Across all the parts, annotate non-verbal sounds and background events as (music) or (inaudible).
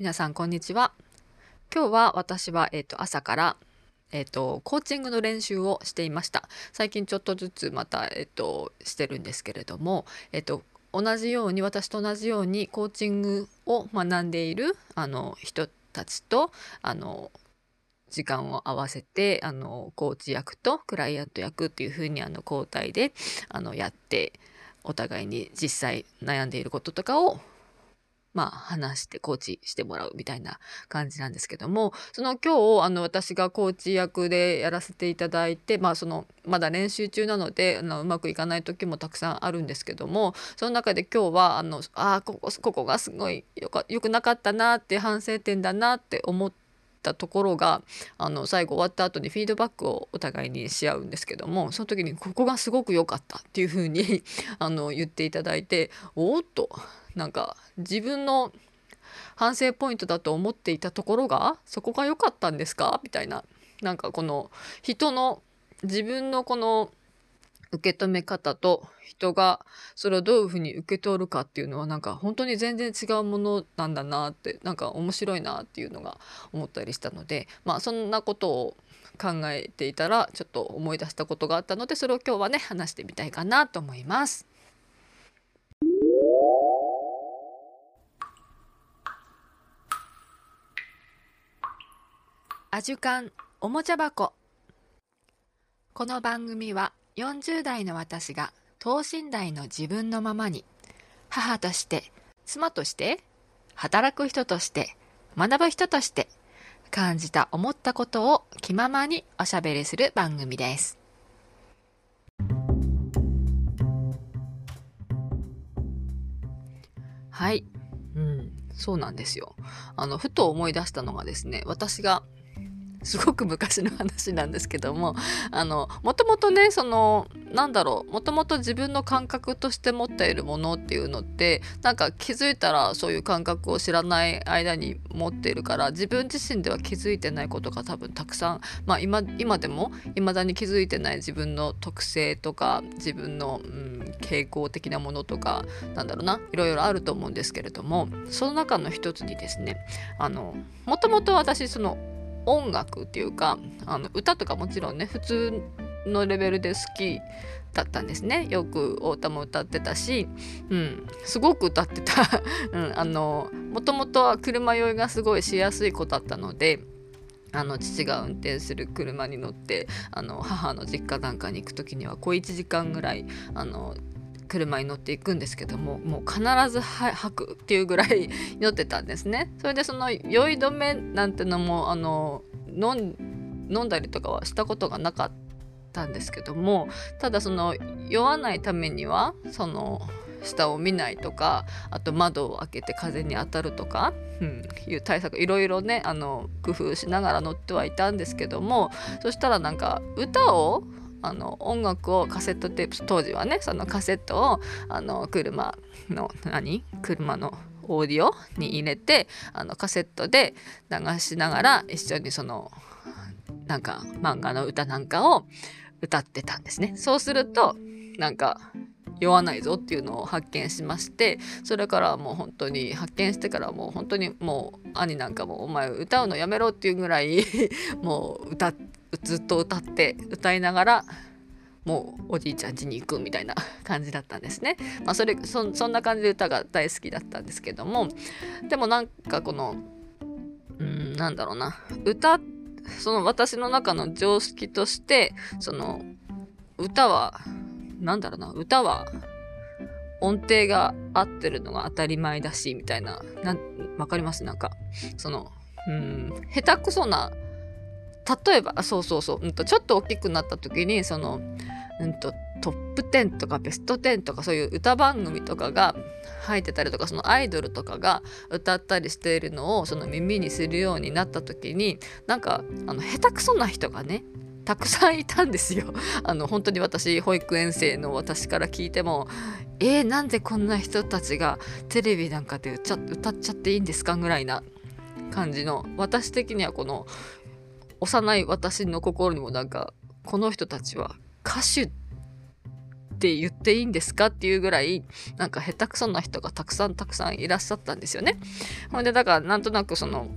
皆さんこんにちは。今日は私は、えーと、朝から、えーと、コーチングの練習をしていました。最近ちょっとずつまた、えーと、してるんですけれども、えー、と同じように私と同じようにコーチングを学んでいるあの人たちとあの時間を合わせてあのコーチ役とクライアント役っていう風にあに交代であのやってお互いに実際悩んでいることとかをまあ話してコーチしてもらうみたいな感じなんですけどもその今日あの私がコーチ役でやらせていただいてまあそのまだ練習中なのであのうまくいかない時もたくさんあるんですけどもその中で今日はあのあここここがすごいよかよくなかったなって反省点だなって思ってたところがあの最後終わった後にフィードバックをお互いにし合うんですけどもその時にここがすごく良かったっていう風にあに言っていただいておっと。なんか自分の反省ポイントだと思っていたところがそこが良かったんですか？みたいななんかこの人の自分のこの受け止め方と人がそれをどういうふうに受け取るかっていうのはなんか本当に全然違うものなんだなってなんか面白いなっていうのが思ったりしたのでまあそんなことを考えていたらちょっと思い出したことがあったのでそれを今日はね話してみたいかなと思います。アジュカンおもちゃ箱。この番組は40代の私が等身大の自分のままに母として妻として働く人として学ぶ人として感じた思ったことを気ままにおしゃべりする番組です。はい。うんそうなんですよ。あのふと思い出したのがですね私がすごく昔の話なんですけどもあのもともとねそのなんだろうもともと自分の感覚として持っているものっていうのってなんか気づいたらそういう感覚を知らない間に持っているから自分自身では気づいてないことが多分たくさん、まあ今、今でも未だに気づいてない自分の特性とか自分の、うん、傾向的なものとかなんだろうないろいろあると思うんですけれどもその中の一つにですねあのもともと私その音楽っていうかあの歌とかもちろんね普通のレベルで好きだったんですね。よく太田も歌ってたし、うん、すごく歌ってた、(laughs) うん、あのもともとは車酔いがすごいしやすい子だったのであの父が運転する車に乗ってあの母の実家なんかに行く時には小1時間ぐらいあの車に乗っていくんですけどももう必ず吐くっていうぐらい酔ってたんですね。それでその酔い止めなんてのもあの飲んだりとかはしたことがなかったんですけどもただその酔わないためにはその下を見ないとかあと窓を開けて風に当たるとか、うん、いう対策いろいろねあの工夫しながら乗ってはいたんですけどもそしたらなんか歌をあの音楽をカセットテープ当時はねそのカセットをあの車の何？車のオーディオに入れてあのカセットで流しながら一緒にそのなんか漫画の歌なんかを歌ってたんですね。そうするとなんか酔わないぞっていうのを発見しましてそれからもう本当に発見してからもう本当にもう兄なんかも「お前歌うのやめろ」っていうぐらい (laughs) もう歌ってずっと歌って歌いながらもうおじいちゃん家に行くみたいな感じだったんですね。まあ、それそんな感じで歌が大好きだったんですけどもでもなんかこのうんなんだろうな。歌その私の中の常識としてその歌はなんだろうな。歌は音程が合ってるのが当たり前だしみたいな。わかります？なんか。そのうん下手くそな例えばそうそうそう、うんと、ちょっと大きくなった時にその、うんと、トップ10とかベスト10とかそういう歌番組とかが入ってたりとかそのアイドルとかが歌ったりしているのをその耳にするようになった時になんかあの下手くそな人がねたくさんいたんですよ。(laughs) あの本当に私保育園生の私から聞いても「えー、なんでこんな人たちがテレビなんかで歌っちゃっていいんですか?」ぐらいな感じの私的にはこの幼い私の心にもなんかこの人たちは歌手って言っていいんですかっていうぐらいなんか下手くそな人がたくさんたくさんいらっしゃったんですよね。ほんでだからなんとなくその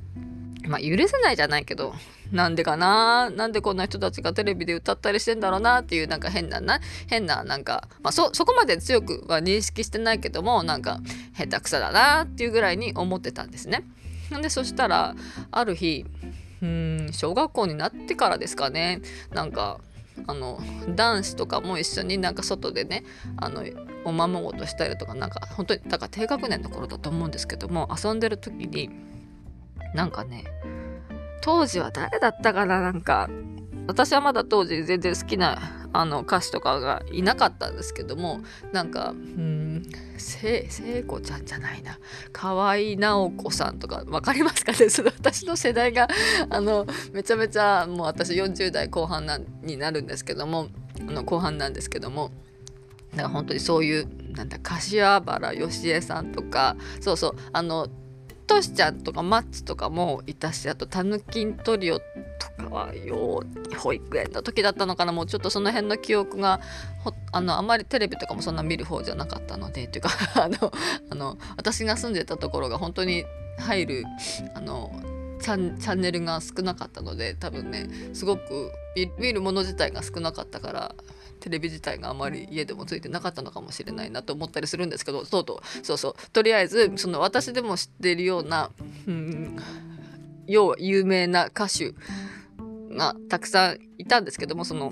まあ許せないじゃないけどなんでかななんでこんな人たちがテレビで歌ったりしてんだろうなっていうなんか変なな変ななんか、まあ、そそこまで強くは認識してないけどもなんか下手くそだなっていうぐらいに思ってたんですね。でそしたらある日うん小学校になってからですかね。なんかあの男子とかも一緒になんか外でねあのおままごとしたりとかなんか本当にだから低学年の頃だと思うんですけども遊んでる時になんかね当時は誰だったかななんか私はまだ当時全然好きなあの歌手とかがいなかったんですけどもなんかうん聖子ちゃんじゃないな。河合直子さんとか分かりますかね？(laughs) その私の世代があのめちゃめちゃもう私40代後半なになるんですけどもあの後半なんですけどもだから本当にそういうなんだ柏原芳恵さんとかそうそうあのトシちゃんとかマッチとかもいたしあとタヌキントリオとかよ保育園の時だったのかな。もうちょっとその辺の記憶があのあまりテレビとかもそんな見る方じゃなかったのでっていうかあの (laughs) あの私が住んでたところが本当に入るあのチャンネルが少なかったので多分ねすごく見るもの自体が少なかったからテレビ自体があまり家でもついてなかったのかもしれないなと思ったりするんですけどそうとそうそう。とりあえずその私でも知っているような、うん、要は有名な歌手がたくさんいたんですけどもその、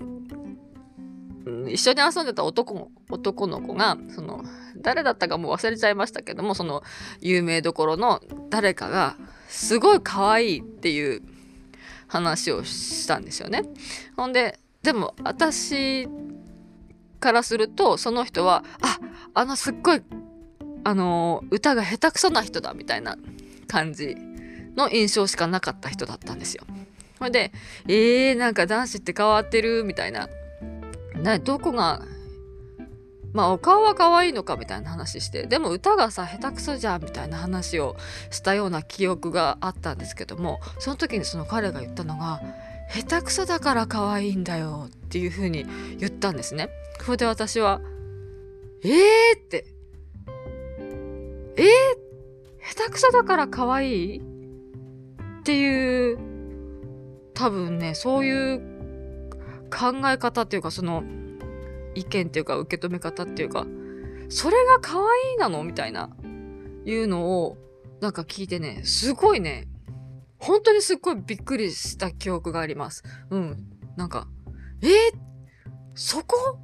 うん、一緒に遊んでた男男の子がその誰だったかもう忘れちゃいましたけどもその有名どころの誰かがすごい可愛いっていう話をしたんですよね。ほんででも私からするとその人はああのすっごいあの歌が下手くそな人だみたいな感じの印象しかなかった人だったんですよ。ほいで「えー、なんか男子って変わってる」みたいな。などこがまあお顔は可愛いのかみたいな話してでも歌がさ下手くそじゃんみたいな話をしたような記憶があったんですけどもその時にその彼が言ったのが「下手くそだから可愛いんだよ」っていうふうに言ったんですね。これで私は、えーって、えー、下手くそだから可愛い？っていう、多分ね、そういう考え方っていうか、その、意見っていうか、受け止め方っていうか、それが可愛いなのみたいな、いうのを、なんか聞いてね、すごいね、本当にすっごいびっくりした記憶があります。うん。なんか、えー、そこ？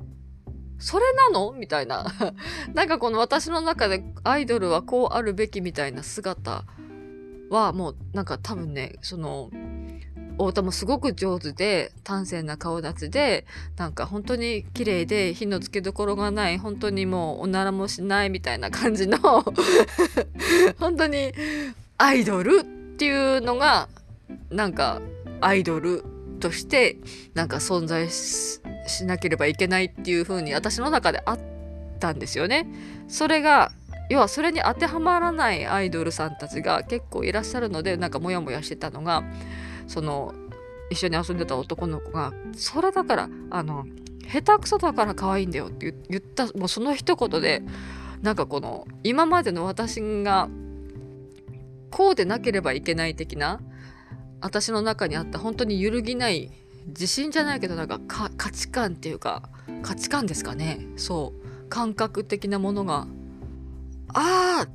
それなの？みたいな。(laughs) なんかこの私の中でアイドルはこうあるべきみたいな姿はもうなんか多分ね、その、太田もすごく上手で端正な顔立ちでなんか本当に綺麗で火のつけどころがない本当にもうおならもしないみたいな感じの (laughs) 本当にアイドルっていうのがなんかアイドルとしてなんか存在しなければいけないっていう風に私の中であったんですよね。それが要はそれに当てはまらないアイドルさんたちが結構いらっしゃるのでなんかモヤモヤしてたのがその一緒に遊んでた男の子が「それだからあの下手くそだから可愛いんだよ」って言ったもうその一言でなんかこの今までの私がこうでなければいけない的な私の中にあった本当に揺るぎない自信じゃないけどなんか価値観っていうか価値観ですかね。そう。感覚的なものがああ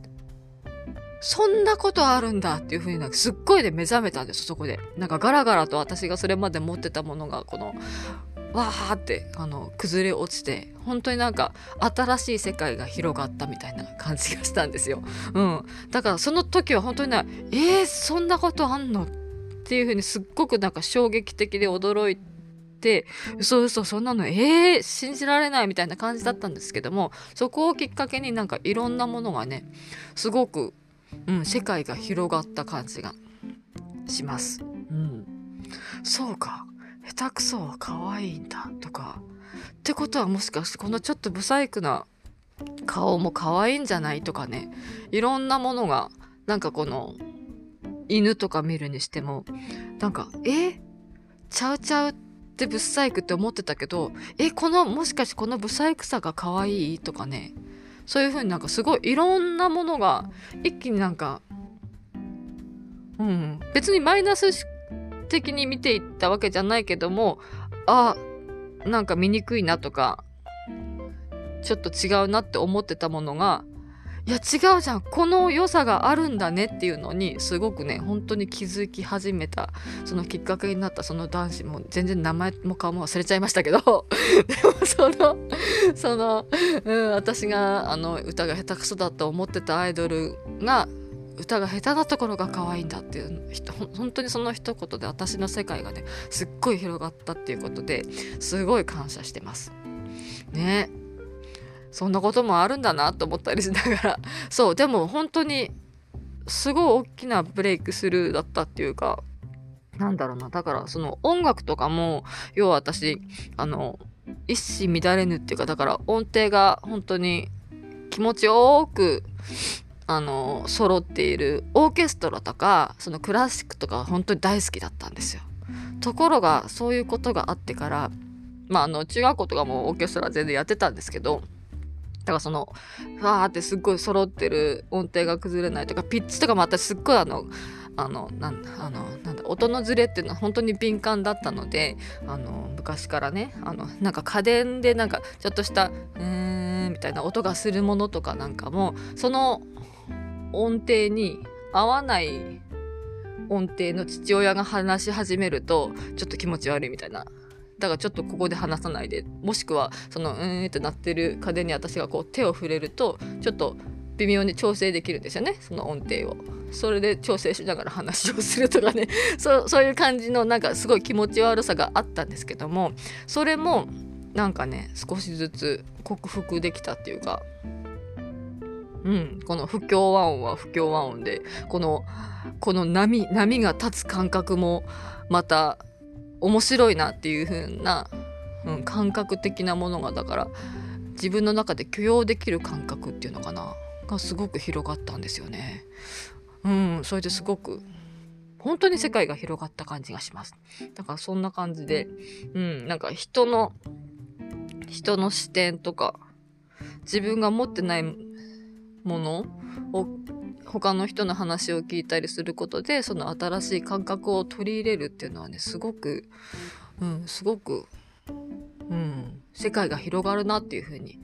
そんなことあるんだっていうふうになんかすっごいで目覚めたんですそこでなんかガラガラと私がそれまで持ってたものがこのわーってあの崩れ落ちて本当になんか新しい世界が広がったみたいな感じがしたんですよ。うん、だからその時は本当にねえー、そんなことあんのっていう風にすっごくなんか衝撃的で驚いて嘘嘘そんなのえー、信じられないみたいな感じだったんですけどもそこをきっかけになんかいろんなものがねすごく、うん、世界が広がった感じがします。うん、そうか。下手くそは可愛いんだとか。ってことはもしかしてこのちょっとブサイクな顔も可愛いんじゃないとかね。いろんなものがなんかこの犬とか見るにしてもなんかえ？ちゃうちゃうってブサイクって思ってたけどえこのもしかしてこのブサイクさが可愛いとかね。そういう風になんかすごいいろんなものが一気になんかうん。別にマイナス的に見ていったわけじゃないけどもあなんか醜いなとかちょっと違うなって思ってたものがいや違うじゃんこの良さがあるんだねっていうのにすごくね本当に気づき始めたそのきっかけになったその男子も全然名前も顔も忘れちゃいましたけど (laughs) でもそのその、うん、私があの歌が下手くそだと思ってたアイドルが歌が下手なところが可愛いんだっていう本当にその一言で私の世界がねすっごい広がったっていうことですごい感謝してます。ねそんなこともあるんだなと思ったりしながら。そうでも本当にすごい大きなブレイクスルーだったっていうかなんだろうな。だからその音楽とかも要は私あの一糸乱れぬっていうかだから音程が本当に気持ちよくあの揃っているオーケストラとかそのクラシックとか本当に大好きだったんですよ。ところがそういうことがあってからまああの中学校とかもオーケストラ全然やってたんですけどだからそのわーってすっごい揃ってる音程が崩れないとかピッチとかも私すっごいあのあのなんあのなんだ音のズレっていうのは本当に敏感だったのであの昔からねあのなんか家電でなんかちょっとした「うーん」みたいな音がするものとかなんかもその音程に合わない音程の父親が話し始めるとちょっと気持ち悪いみたいなだからちょっとここで話さないで。もしくはそのうーんってなってる家電に私がこう手を触れるとちょっと微妙に調整できるんですよね。その音程を。それで調整しながら話をするとかね。(laughs) そうそういう感じのなんかすごい気持ち悪さがあったんですけども。それもなんかね少しずつ克服できたっていうか。うん、この不協和音は不協和音でこのこの波波が立つ感覚もまた面白いなっていう風な、うん、感覚的なものがだから自分の中で許容できる感覚っていうのかながすごく広がったんですよね。うん、それですごく本当に世界が広がった感じがします。だからそんな感じで、うん、なんか人の人の視点とか自分が持ってないものを他の人の話を聞いたりすることでその新しい感覚を取り入れるっていうのはねすごく、うん、すごく、うん、世界が広がるなっていうふうに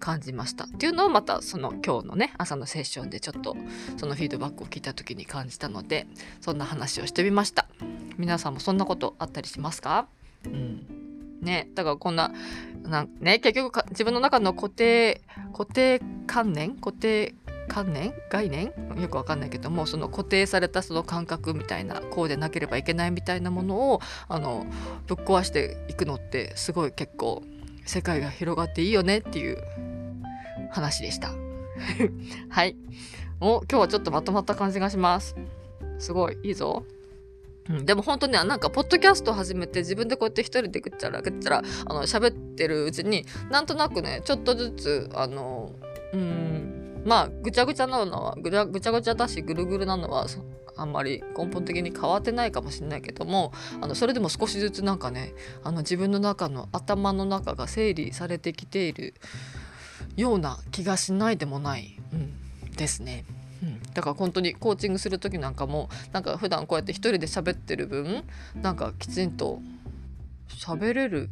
感じました。っていうのをまたその今日のね朝のセッションでちょっとそのフィードバックを聞いた時に感じたのでそんな話をしてみました。皆さんもそんなことあったりしますか？うん。ねだからこんななね結局自分の中の固定固定観念固定観念概念？よくわかんないけどもその固定されたその感覚みたいなこうでなければいけないみたいなものをあのぶっ壊していくのってすごい結構世界が広がっていいよねっていう話でした。(laughs) はい。お今日はちょっとまとまった感じがします。すごいいいぞ。うん、でも本当になんかポッドキャスト始めて自分でこうやって一人でぐっちゃらぐっちゃらあの喋ってるうちになんとなくねちょっとずつあのうんまあぐちゃぐちゃなのはぐちゃぐちゃぐちゃだしぐるぐるなのはあんまり根本的に変わってないかもしれないけどもあのそれでも少しずつなんかねあの自分の中の頭の中が整理されてきているような気がしないでもない、うん、ですね。うん、だから本当にコーチングする時なんかもなんか普段こうやって一人で喋ってる分なんかきちんと喋れる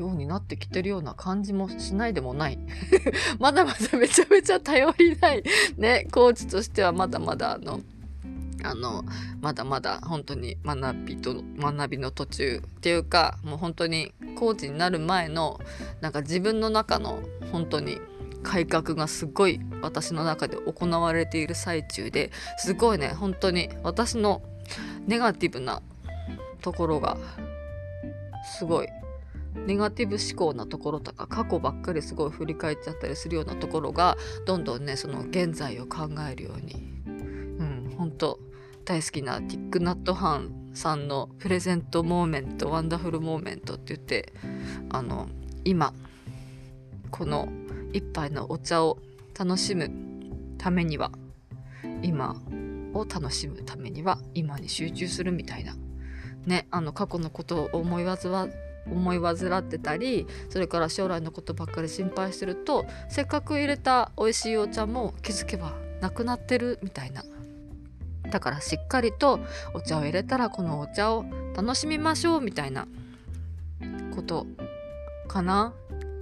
ようになってきてるような感じもしないでもない。(laughs) まだまだめちゃめちゃ頼りないねコーチとしてはまだまだあのあのまだまだ本当に学びと学びの途中っていうかもう本当にコーチになる前のなんか自分の中の本当に改革がすごい私の中で行われている最中ですごいね本当に私のネガティブなところがすごい。ネガティブ思考なところとか過去ばっかりすごい振り返っちゃったりするようなところがどんどんねその現在を考えるように。うん。本当大好きなティック・ナット・ハンさんの Present Moment Wonderful Moment って言ってあの今この一杯のお茶を楽しむためには今を楽しむためには今に集中するみたいな。ねあの過去のことを思いわずわ思い患ってたりそれから将来のことばっかり心配してるとせっかく入れた美味しいお茶も気づけばなくなってるみたいな。だからしっかりとお茶を入れたらこのお茶を楽しみましょうみたいな。ことかな？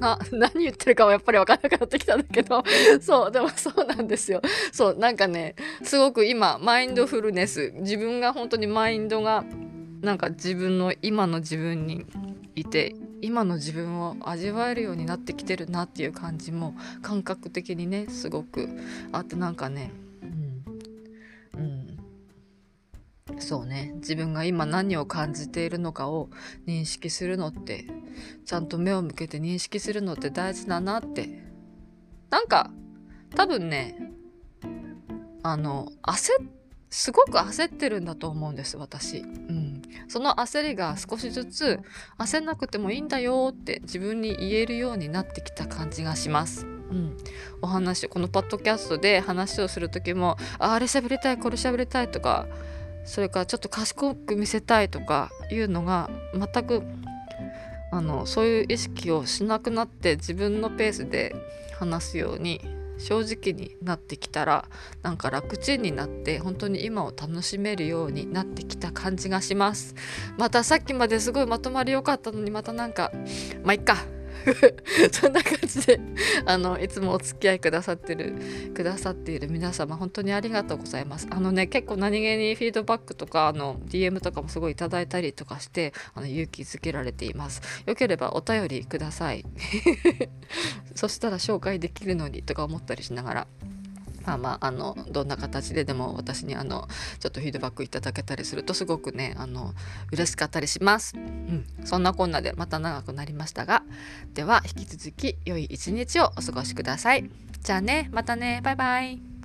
が (laughs) 何言ってるかはやっぱり分からなくなってきたんだけど。(laughs) そうでもそうなんですよ。そうなんかねすごく今マインドフルネス。自分が本当にマインドがなんか自分の今の自分にいて今の自分を味わえるようになってきてるなっていう感じも感覚的にねすごく。あってなんかねうん。うん。そうね。自分が今何を感じているのかを認識するのってちゃんと目を向けて認識するのって大事だなって。なんか多分ねあの焦すごく焦ってるんだと思うんです私。うんその焦りが少しずつ焦んなくてもいいんだよって自分に言えるようになってきた感じがします。うん、お話このポッドキャストで話をする時もああれ喋りたいこれ喋りたいとかそれからちょっと賢く見せたいとかいうのが全くあのそういう意識をしなくなって自分のペースで話すように正直になってきたらなんか楽ちんになって本当に今を楽しめるようになってきた感じがします。またさっきまですごいまとまり良かったのにまたなんかまあいっか。(laughs) そんな感じであのいつもお付き合いくださってるくださっている皆様本当にありがとうございます。あのね結構何気にフィードバックとかあの DM とかもすごいいただいたりとかしてあの勇気づけられています。よければお便りください。(laughs) そしたら紹介できるのにとか思ったりしながら。まあまああのどんな形ででも私にあのちょっとフィードバックいただけたりするとすごくねあの嬉しかったりします。うん、そんなこんなでまた長くなりましたがでは引き続き良い一日をお過ごしください。じゃあねまたねバイバイ。